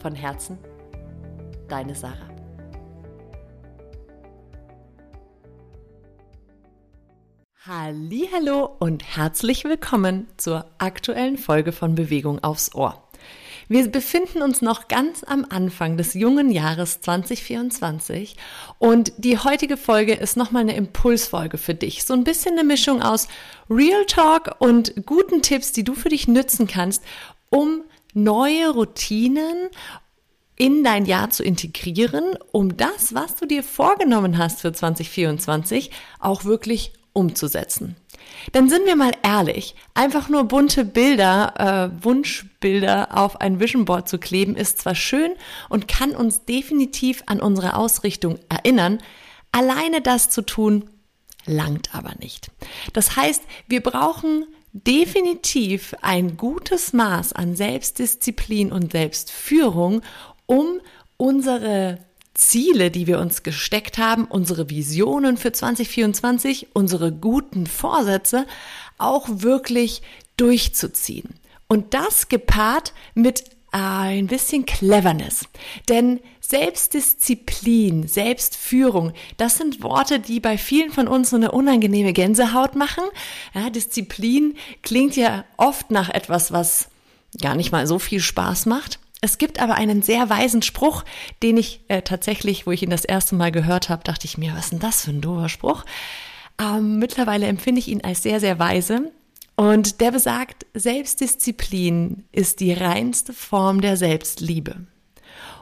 Von Herzen, deine Sarah. Hallo und herzlich willkommen zur aktuellen Folge von Bewegung aufs Ohr. Wir befinden uns noch ganz am Anfang des jungen Jahres 2024 und die heutige Folge ist nochmal eine Impulsfolge für dich. So ein bisschen eine Mischung aus Real Talk und guten Tipps, die du für dich nützen kannst, um neue Routinen in dein Jahr zu integrieren, um das, was du dir vorgenommen hast für 2024, auch wirklich umzusetzen. Denn sind wir mal ehrlich, einfach nur bunte Bilder, äh, Wunschbilder auf ein Vision Board zu kleben, ist zwar schön und kann uns definitiv an unsere Ausrichtung erinnern, alleine das zu tun, langt aber nicht. Das heißt, wir brauchen definitiv ein gutes Maß an Selbstdisziplin und Selbstführung, um unsere Ziele, die wir uns gesteckt haben, unsere Visionen für 2024, unsere guten Vorsätze auch wirklich durchzuziehen. Und das gepaart mit ein bisschen Cleverness. Denn Selbstdisziplin, Selbstführung, das sind Worte, die bei vielen von uns so eine unangenehme Gänsehaut machen. Ja, Disziplin klingt ja oft nach etwas, was gar nicht mal so viel Spaß macht. Es gibt aber einen sehr weisen Spruch, den ich äh, tatsächlich, wo ich ihn das erste Mal gehört habe, dachte ich mir, was ist denn das für ein doofer Spruch? Ähm, mittlerweile empfinde ich ihn als sehr, sehr weise. Und der besagt, Selbstdisziplin ist die reinste Form der Selbstliebe.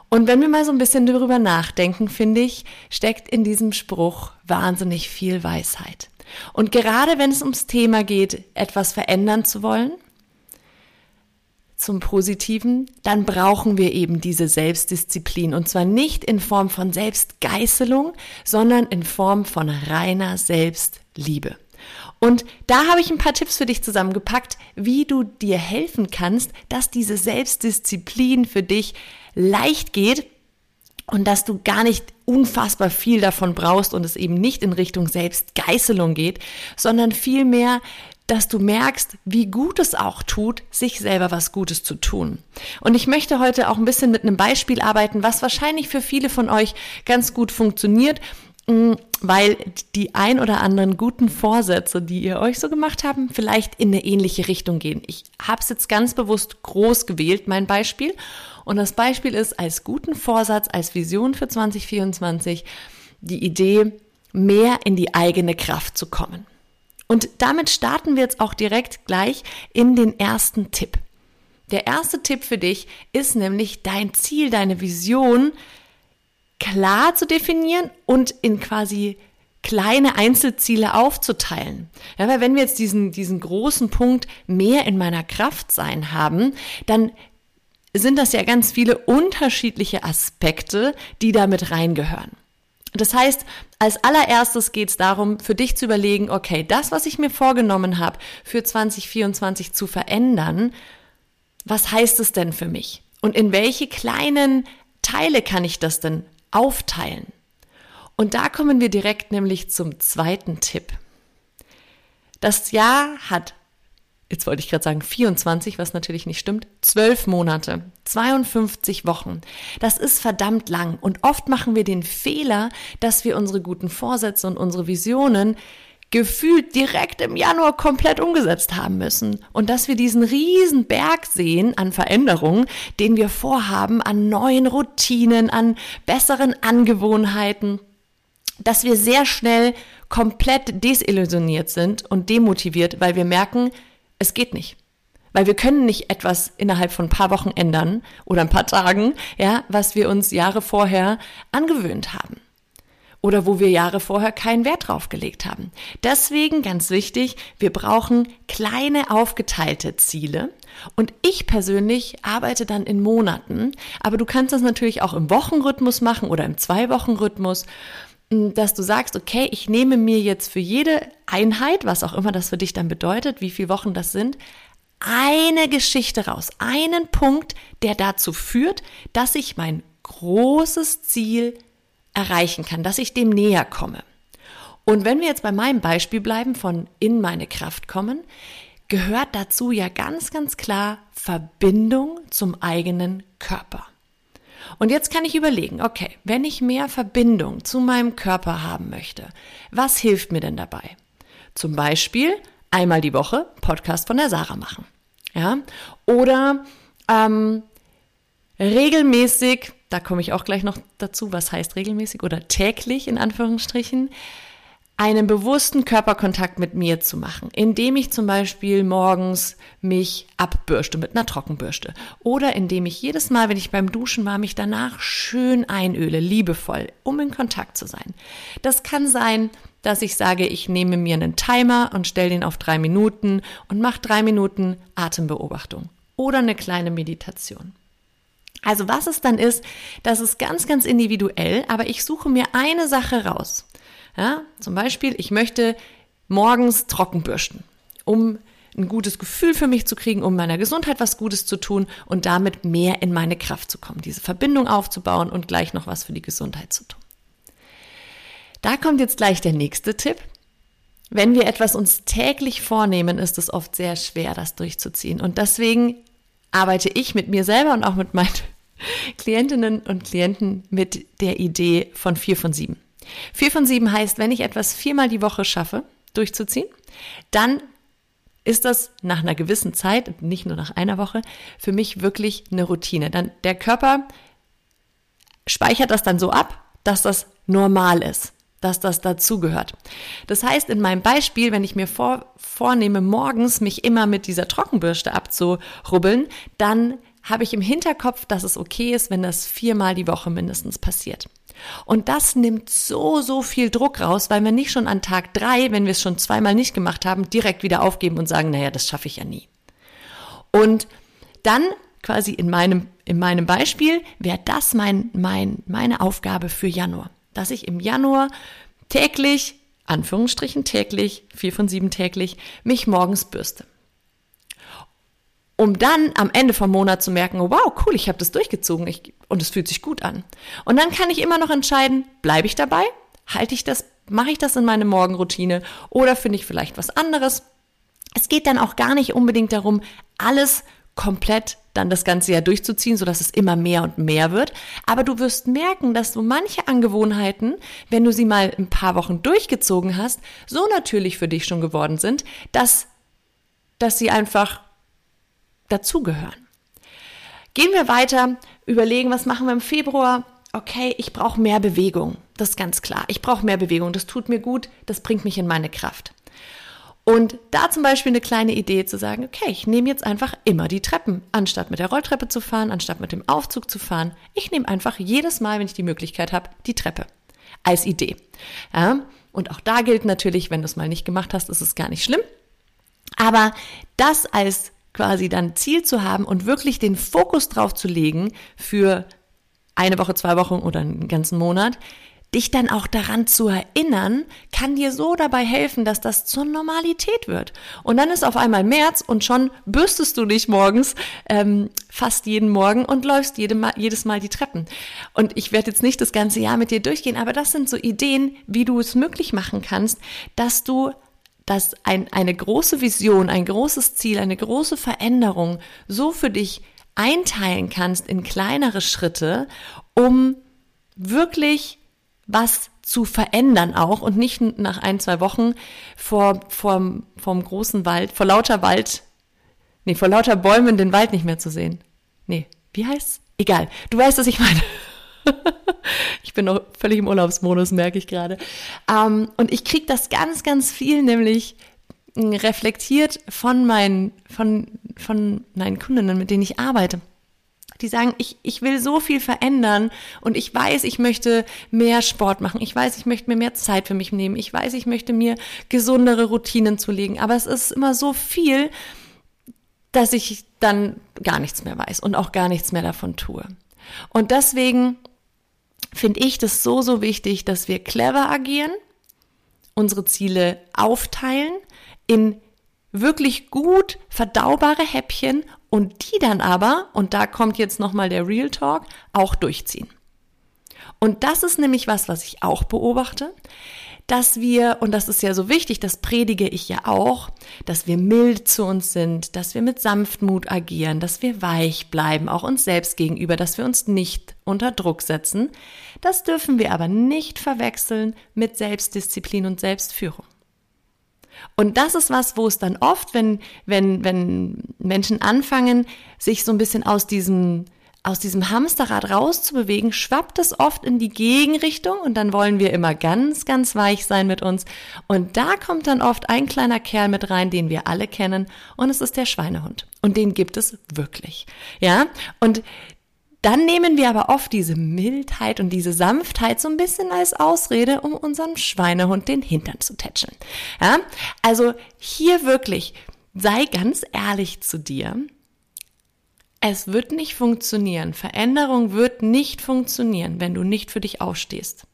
Und wenn wir mal so ein bisschen darüber nachdenken, finde ich, steckt in diesem Spruch wahnsinnig viel Weisheit. Und gerade wenn es ums Thema geht, etwas verändern zu wollen, zum Positiven, dann brauchen wir eben diese Selbstdisziplin. Und zwar nicht in Form von Selbstgeißelung, sondern in Form von reiner Selbstliebe. Und da habe ich ein paar Tipps für dich zusammengepackt, wie du dir helfen kannst, dass diese Selbstdisziplin für dich leicht geht und dass du gar nicht unfassbar viel davon brauchst und es eben nicht in Richtung Selbstgeißelung geht, sondern vielmehr dass du merkst, wie gut es auch tut, sich selber was Gutes zu tun. Und ich möchte heute auch ein bisschen mit einem Beispiel arbeiten, was wahrscheinlich für viele von euch ganz gut funktioniert weil die ein oder anderen guten Vorsätze, die ihr euch so gemacht habt, vielleicht in eine ähnliche Richtung gehen. Ich habe es jetzt ganz bewusst groß gewählt, mein Beispiel. Und das Beispiel ist als guten Vorsatz, als Vision für 2024 die Idee, mehr in die eigene Kraft zu kommen. Und damit starten wir jetzt auch direkt gleich in den ersten Tipp. Der erste Tipp für dich ist nämlich dein Ziel, deine Vision klar zu definieren und in quasi kleine Einzelziele aufzuteilen. Ja, weil wenn wir jetzt diesen, diesen großen Punkt mehr in meiner Kraft sein haben, dann sind das ja ganz viele unterschiedliche Aspekte, die da mit reingehören. Das heißt, als allererstes geht es darum, für dich zu überlegen, okay, das, was ich mir vorgenommen habe, für 2024 zu verändern, was heißt es denn für mich? Und in welche kleinen Teile kann ich das denn aufteilen. Und da kommen wir direkt nämlich zum zweiten Tipp. Das Jahr hat, jetzt wollte ich gerade sagen 24, was natürlich nicht stimmt, 12 Monate, 52 Wochen. Das ist verdammt lang und oft machen wir den Fehler, dass wir unsere guten Vorsätze und unsere Visionen gefühlt direkt im Januar komplett umgesetzt haben müssen und dass wir diesen riesen Berg sehen an Veränderungen, den wir vorhaben, an neuen Routinen, an besseren Angewohnheiten, dass wir sehr schnell komplett desillusioniert sind und demotiviert, weil wir merken, es geht nicht. Weil wir können nicht etwas innerhalb von ein paar Wochen ändern oder ein paar Tagen, ja, was wir uns Jahre vorher angewöhnt haben. Oder wo wir Jahre vorher keinen Wert drauf gelegt haben. Deswegen ganz wichtig, wir brauchen kleine aufgeteilte Ziele. Und ich persönlich arbeite dann in Monaten, aber du kannst das natürlich auch im Wochenrhythmus machen oder im Zwei-Wochen-Rhythmus, dass du sagst, okay, ich nehme mir jetzt für jede Einheit, was auch immer das für dich dann bedeutet, wie viele Wochen das sind, eine Geschichte raus, einen Punkt, der dazu führt, dass ich mein großes Ziel erreichen kann, dass ich dem näher komme. Und wenn wir jetzt bei meinem Beispiel bleiben von in meine Kraft kommen, gehört dazu ja ganz, ganz klar Verbindung zum eigenen Körper. Und jetzt kann ich überlegen, okay, wenn ich mehr Verbindung zu meinem Körper haben möchte, was hilft mir denn dabei? Zum Beispiel einmal die Woche Podcast von der Sarah machen. Ja? Oder ähm, regelmäßig, da komme ich auch gleich noch dazu, was heißt regelmäßig oder täglich in Anführungsstrichen, einen bewussten Körperkontakt mit mir zu machen, indem ich zum Beispiel morgens mich abbürste mit einer Trockenbürste oder indem ich jedes Mal, wenn ich beim Duschen war, mich danach schön einöle, liebevoll, um in Kontakt zu sein. Das kann sein, dass ich sage, ich nehme mir einen Timer und stelle den auf drei Minuten und mache drei Minuten Atembeobachtung oder eine kleine Meditation. Also was es dann ist, das ist ganz, ganz individuell, aber ich suche mir eine Sache raus ja, zum Beispiel, ich möchte morgens trocken bürsten, um ein gutes Gefühl für mich zu kriegen, um meiner Gesundheit was Gutes zu tun und damit mehr in meine Kraft zu kommen, diese Verbindung aufzubauen und gleich noch was für die Gesundheit zu tun. Da kommt jetzt gleich der nächste Tipp. Wenn wir etwas uns täglich vornehmen, ist es oft sehr schwer, das durchzuziehen. Und deswegen arbeite ich mit mir selber und auch mit meinen Klientinnen und Klienten mit der Idee von vier von sieben. Vier von sieben heißt, wenn ich etwas viermal die Woche schaffe, durchzuziehen, dann ist das nach einer gewissen Zeit, nicht nur nach einer Woche, für mich wirklich eine Routine. Dann der Körper speichert das dann so ab, dass das normal ist, dass das dazugehört. Das heißt, in meinem Beispiel, wenn ich mir vor, vornehme, morgens mich immer mit dieser Trockenbürste abzurubbeln, dann habe ich im Hinterkopf, dass es okay ist, wenn das viermal die Woche mindestens passiert. Und das nimmt so, so viel Druck raus, weil wir nicht schon an Tag drei, wenn wir es schon zweimal nicht gemacht haben, direkt wieder aufgeben und sagen, naja, das schaffe ich ja nie. Und dann quasi in meinem, in meinem Beispiel wäre das mein, mein, meine Aufgabe für Januar, dass ich im Januar täglich, Anführungsstrichen täglich, vier von sieben täglich, mich morgens bürste um dann am Ende vom Monat zu merken, wow, cool, ich habe das durchgezogen ich, und es fühlt sich gut an. Und dann kann ich immer noch entscheiden, bleibe ich dabei, halte ich das, mache ich das in meine Morgenroutine oder finde ich vielleicht was anderes. Es geht dann auch gar nicht unbedingt darum, alles komplett dann das ganze Jahr durchzuziehen, sodass es immer mehr und mehr wird. Aber du wirst merken, dass du manche Angewohnheiten, wenn du sie mal ein paar Wochen durchgezogen hast, so natürlich für dich schon geworden sind, dass, dass sie einfach dazugehören. Gehen wir weiter, überlegen, was machen wir im Februar? Okay, ich brauche mehr Bewegung. Das ist ganz klar. Ich brauche mehr Bewegung. Das tut mir gut. Das bringt mich in meine Kraft. Und da zum Beispiel eine kleine Idee zu sagen, okay, ich nehme jetzt einfach immer die Treppen, anstatt mit der Rolltreppe zu fahren, anstatt mit dem Aufzug zu fahren. Ich nehme einfach jedes Mal, wenn ich die Möglichkeit habe, die Treppe als Idee. Ja, und auch da gilt natürlich, wenn du es mal nicht gemacht hast, ist es gar nicht schlimm. Aber das als quasi dann Ziel zu haben und wirklich den Fokus drauf zu legen für eine Woche, zwei Wochen oder einen ganzen Monat, dich dann auch daran zu erinnern, kann dir so dabei helfen, dass das zur Normalität wird. Und dann ist auf einmal März und schon bürstest du dich morgens ähm, fast jeden Morgen und läufst jede Mal, jedes Mal die Treppen. Und ich werde jetzt nicht das ganze Jahr mit dir durchgehen, aber das sind so Ideen, wie du es möglich machen kannst, dass du dass ein, eine große Vision, ein großes Ziel, eine große Veränderung so für dich einteilen kannst in kleinere Schritte, um wirklich was zu verändern auch und nicht nach ein, zwei Wochen vor, vor, vom großen Wald, vor lauter Wald, nee, vor lauter Bäumen den Wald nicht mehr zu sehen. Nee, wie heißt's? Egal. Du weißt, was ich meine. ich bin noch völlig im Urlaubsmodus, merke ich gerade. Ähm, und ich kriege das ganz, ganz viel, nämlich hm, reflektiert von meinen, von, von meinen Kundinnen, mit denen ich arbeite. Die sagen, ich, ich will so viel verändern und ich weiß, ich möchte mehr Sport machen. Ich weiß, ich möchte mir mehr Zeit für mich nehmen. Ich weiß, ich möchte mir gesundere Routinen zulegen. Aber es ist immer so viel, dass ich dann gar nichts mehr weiß und auch gar nichts mehr davon tue. Und deswegen finde ich das so, so wichtig, dass wir clever agieren, unsere Ziele aufteilen in wirklich gut verdaubare Häppchen und die dann aber, und da kommt jetzt nochmal der Real Talk, auch durchziehen. Und das ist nämlich was, was ich auch beobachte, dass wir, und das ist ja so wichtig, das predige ich ja auch, dass wir mild zu uns sind, dass wir mit Sanftmut agieren, dass wir weich bleiben, auch uns selbst gegenüber, dass wir uns nicht unter Druck setzen. Das dürfen wir aber nicht verwechseln mit Selbstdisziplin und Selbstführung. Und das ist was, wo es dann oft, wenn, wenn, wenn Menschen anfangen, sich so ein bisschen aus diesem aus diesem Hamsterrad rauszubewegen, schwappt es oft in die Gegenrichtung und dann wollen wir immer ganz, ganz weich sein mit uns. Und da kommt dann oft ein kleiner Kerl mit rein, den wir alle kennen und es ist der Schweinehund. Und den gibt es wirklich. Ja? Und dann nehmen wir aber oft diese Mildheit und diese Sanftheit so ein bisschen als Ausrede, um unserem Schweinehund den Hintern zu tätscheln. Ja? Also hier wirklich, sei ganz ehrlich zu dir es wird nicht funktionieren. Veränderung wird nicht funktionieren, wenn du nicht für dich aufstehst.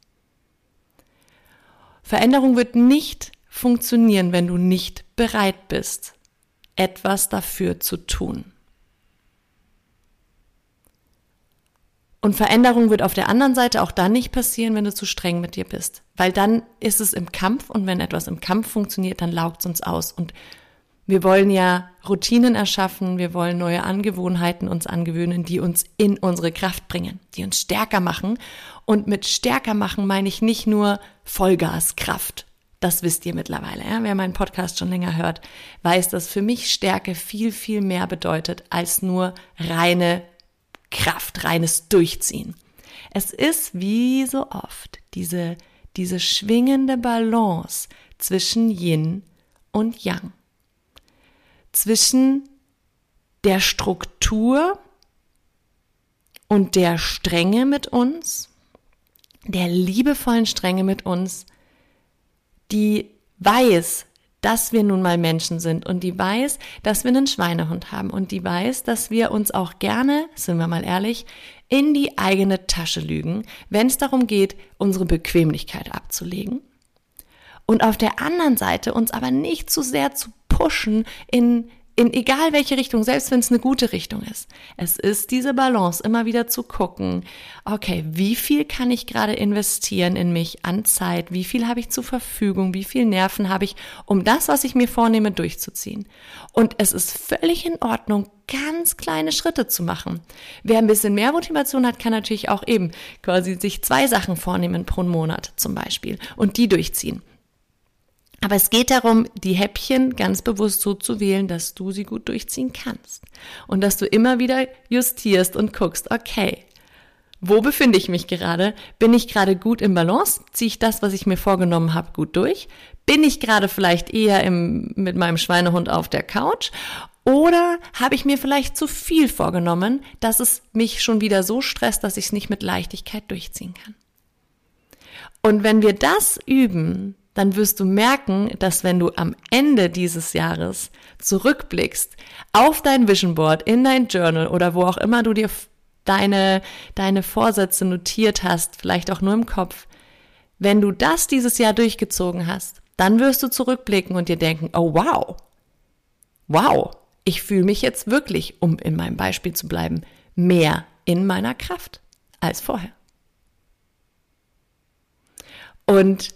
Veränderung wird nicht funktionieren, wenn du nicht bereit bist, etwas dafür zu tun. Und Veränderung wird auf der anderen Seite auch dann nicht passieren, wenn du zu streng mit dir bist. Weil dann ist es im Kampf und wenn etwas im Kampf funktioniert, dann laugt es uns aus. Und wir wollen ja Routinen erschaffen, wir wollen neue Angewohnheiten uns angewöhnen, die uns in unsere Kraft bringen, die uns stärker machen. Und mit stärker machen meine ich nicht nur Vollgaskraft. Das wisst ihr mittlerweile. Ja? Wer meinen Podcast schon länger hört, weiß, dass für mich Stärke viel, viel mehr bedeutet als nur reine Kraft, reines Durchziehen. Es ist wie so oft diese, diese schwingende Balance zwischen Yin und Yang zwischen der Struktur und der Strenge mit uns, der liebevollen Strenge mit uns, die weiß, dass wir nun mal Menschen sind und die weiß, dass wir einen Schweinehund haben und die weiß, dass wir uns auch gerne, sind wir mal ehrlich, in die eigene Tasche lügen, wenn es darum geht, unsere Bequemlichkeit abzulegen. Und auf der anderen Seite uns aber nicht zu sehr zu pushen in, in egal welche Richtung, selbst wenn es eine gute Richtung ist. Es ist diese Balance, immer wieder zu gucken, okay, wie viel kann ich gerade investieren in mich an Zeit? Wie viel habe ich zur Verfügung? Wie viel Nerven habe ich, um das, was ich mir vornehme, durchzuziehen? Und es ist völlig in Ordnung, ganz kleine Schritte zu machen. Wer ein bisschen mehr Motivation hat, kann natürlich auch eben quasi sich zwei Sachen vornehmen pro Monat zum Beispiel und die durchziehen. Aber es geht darum, die Häppchen ganz bewusst so zu wählen, dass du sie gut durchziehen kannst. Und dass du immer wieder justierst und guckst, okay, wo befinde ich mich gerade? Bin ich gerade gut im Balance? Ziehe ich das, was ich mir vorgenommen habe, gut durch? Bin ich gerade vielleicht eher im, mit meinem Schweinehund auf der Couch? Oder habe ich mir vielleicht zu viel vorgenommen, dass es mich schon wieder so stresst, dass ich es nicht mit Leichtigkeit durchziehen kann? Und wenn wir das üben, dann wirst du merken, dass wenn du am Ende dieses Jahres zurückblickst auf dein Vision Board, in dein Journal oder wo auch immer du dir deine, deine Vorsätze notiert hast, vielleicht auch nur im Kopf, wenn du das dieses Jahr durchgezogen hast, dann wirst du zurückblicken und dir denken, oh wow, wow, ich fühle mich jetzt wirklich, um in meinem Beispiel zu bleiben, mehr in meiner Kraft als vorher. Und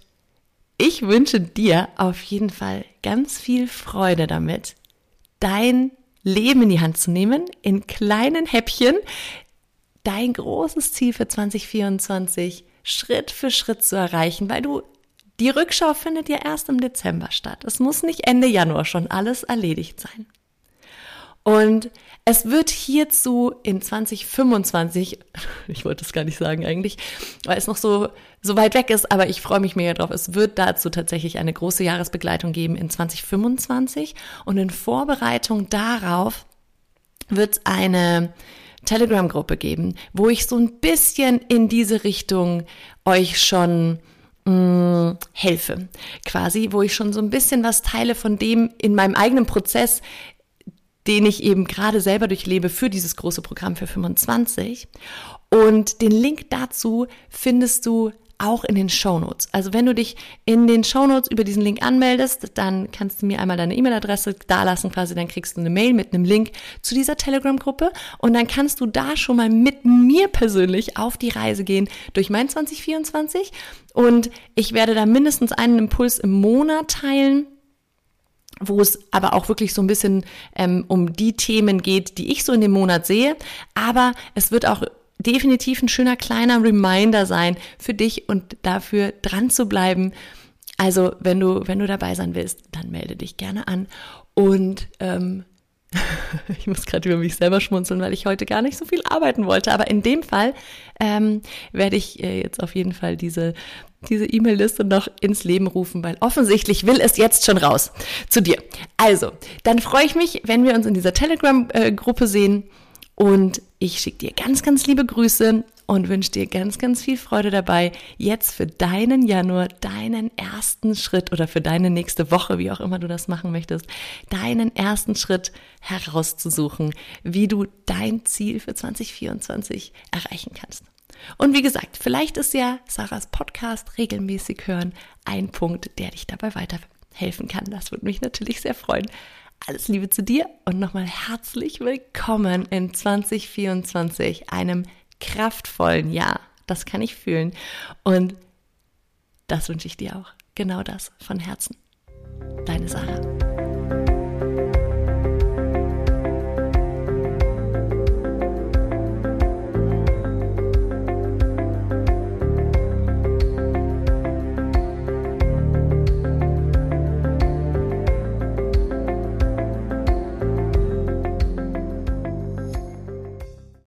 ich wünsche dir auf jeden Fall ganz viel Freude damit, dein Leben in die Hand zu nehmen, in kleinen Häppchen, dein großes Ziel für 2024 Schritt für Schritt zu erreichen, weil du die Rückschau findet ja erst im Dezember statt. Es muss nicht Ende Januar schon alles erledigt sein. Und es wird hierzu in 2025, ich wollte es gar nicht sagen eigentlich, weil es noch so, so weit weg ist, aber ich freue mich mega drauf. Es wird dazu tatsächlich eine große Jahresbegleitung geben in 2025 und in Vorbereitung darauf wird es eine Telegram-Gruppe geben, wo ich so ein bisschen in diese Richtung euch schon mm, helfe. Quasi, wo ich schon so ein bisschen was teile von dem in meinem eigenen Prozess, den ich eben gerade selber durchlebe für dieses große Programm für 25. Und den Link dazu findest du auch in den Shownotes. Also wenn du dich in den Shownotes über diesen Link anmeldest, dann kannst du mir einmal deine E-Mail-Adresse dalassen quasi, dann kriegst du eine Mail mit einem Link zu dieser Telegram-Gruppe und dann kannst du da schon mal mit mir persönlich auf die Reise gehen durch mein 2024 und ich werde da mindestens einen Impuls im Monat teilen wo es aber auch wirklich so ein bisschen ähm, um die Themen geht, die ich so in dem Monat sehe. Aber es wird auch definitiv ein schöner kleiner Reminder sein für dich und dafür dran zu bleiben. Also wenn du, wenn du dabei sein willst, dann melde dich gerne an. Und ähm, ich muss gerade über mich selber schmunzeln, weil ich heute gar nicht so viel arbeiten wollte. Aber in dem Fall ähm, werde ich äh, jetzt auf jeden Fall diese diese E-Mail-Liste noch ins Leben rufen, weil offensichtlich will es jetzt schon raus zu dir. Also, dann freue ich mich, wenn wir uns in dieser Telegram-Gruppe sehen. Und ich schicke dir ganz, ganz liebe Grüße und wünsche dir ganz, ganz viel Freude dabei, jetzt für deinen Januar, deinen ersten Schritt oder für deine nächste Woche, wie auch immer du das machen möchtest, deinen ersten Schritt herauszusuchen, wie du dein Ziel für 2024 erreichen kannst. Und wie gesagt, vielleicht ist ja Sarahs Podcast regelmäßig hören ein Punkt, der dich dabei weiterhelfen kann. Das würde mich natürlich sehr freuen. Alles Liebe zu dir und nochmal herzlich willkommen in 2024, einem kraftvollen Jahr. Das kann ich fühlen. Und das wünsche ich dir auch. Genau das von Herzen. Deine Sarah.